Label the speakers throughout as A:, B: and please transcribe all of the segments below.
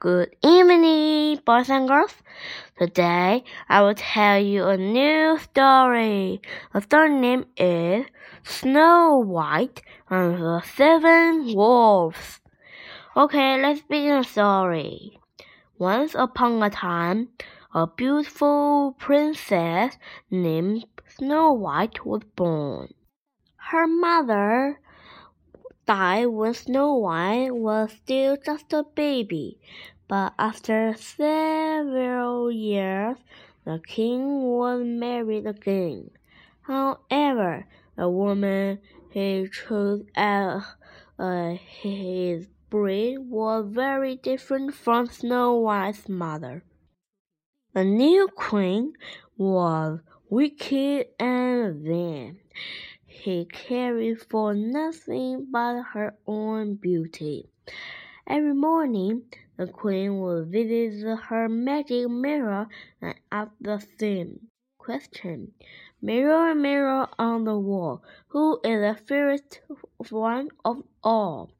A: Good evening, boys and girls. Today I will tell you a new story. The story name is Snow White and the Seven Dwarfs. Okay, let's begin the story. Once upon a time, a beautiful princess named Snow White was born. Her mother died when Snow White was still just a baby, but after several years, the king was married again. However, the woman he chose as uh, his breed was very different from Snow White's mother. The new queen was wicked and vain he cared for nothing but her own beauty. Every morning, the queen would visit her magic mirror and ask the same question. Mirror, mirror on the wall, who is the fairest one of all?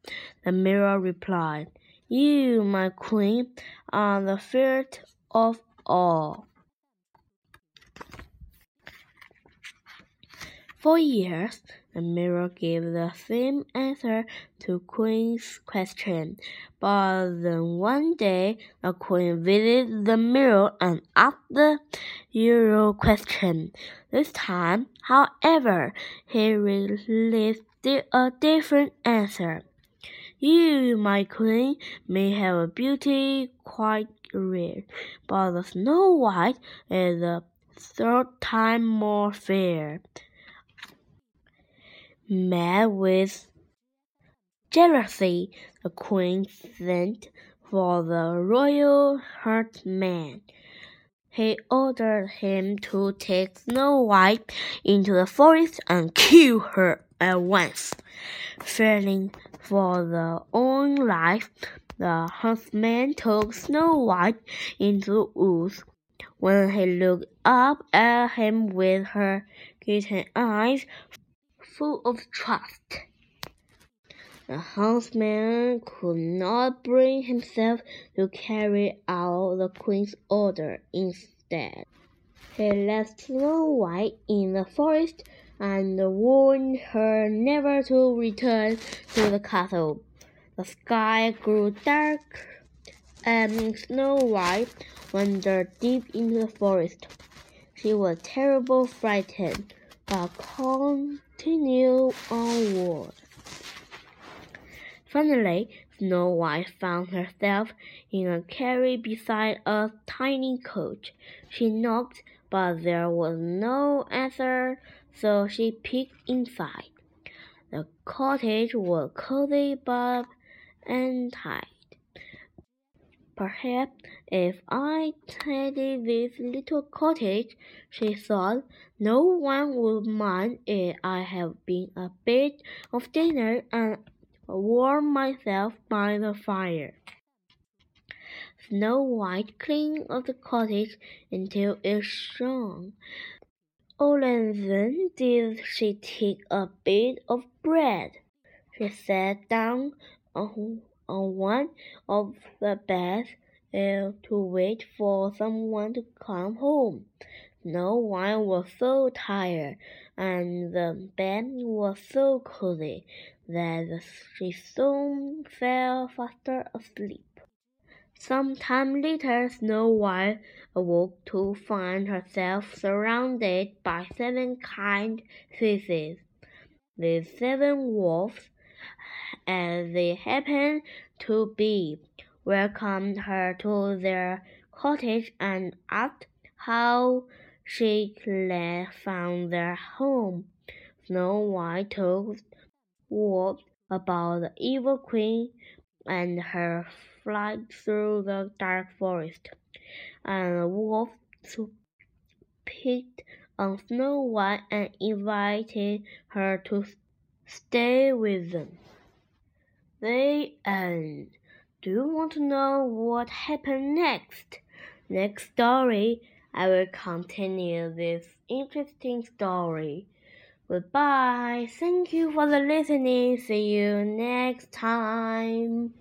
A: The mirror replied, You, my queen, are the fairest of all. For years, the mirror gave the same answer to Queen's question, but then one day the Queen visited the mirror and asked the usual question. This time, however, he released a different answer. You, my queen, may have a beauty quite rare, but the Snow White is a third time more fair mad with jealousy, the queen sent for the royal herdsman. He ordered him to take Snow White into the forest and kill her at once. Fearing for their own life, the huntsman took Snow White into the woods. When he looked up at him with her kitten eyes, full of trust. The huntsman could not bring himself to carry out the queen's order. Instead, he left Snow White in the forest and warned her never to return to the castle. The sky grew dark, and Snow White wandered deep into the forest. She was terribly frightened, but continued onward. Finally, Snow White found herself in a carriage beside a tiny coach. She knocked, but there was no answer, so she peeked inside. The cottage was cozy but untidy. Perhaps if I tidy this little cottage, she thought, no one would mind if I have been a bit of dinner and warm myself by the fire. Snow White cleaned up the cottage until it shone. Only then did she take a bit of bread. She sat down on on one of the beds uh, to wait for someone to come home. No one was so tired, and the bed was so cozy that she soon fell fast asleep. Some time later, Snow White awoke to find herself surrounded by seven kind faces. The seven dwarfs as they happened to be, welcomed her to their cottage and asked how she had found their home. Snow White told Wolf about the evil queen and her flight through the dark forest, and Wolf picked on Snow White and invited her to stay with them. They end. Do you want to know what happened next? Next story, I will continue this interesting story. Goodbye. Thank you for the listening. See you next time.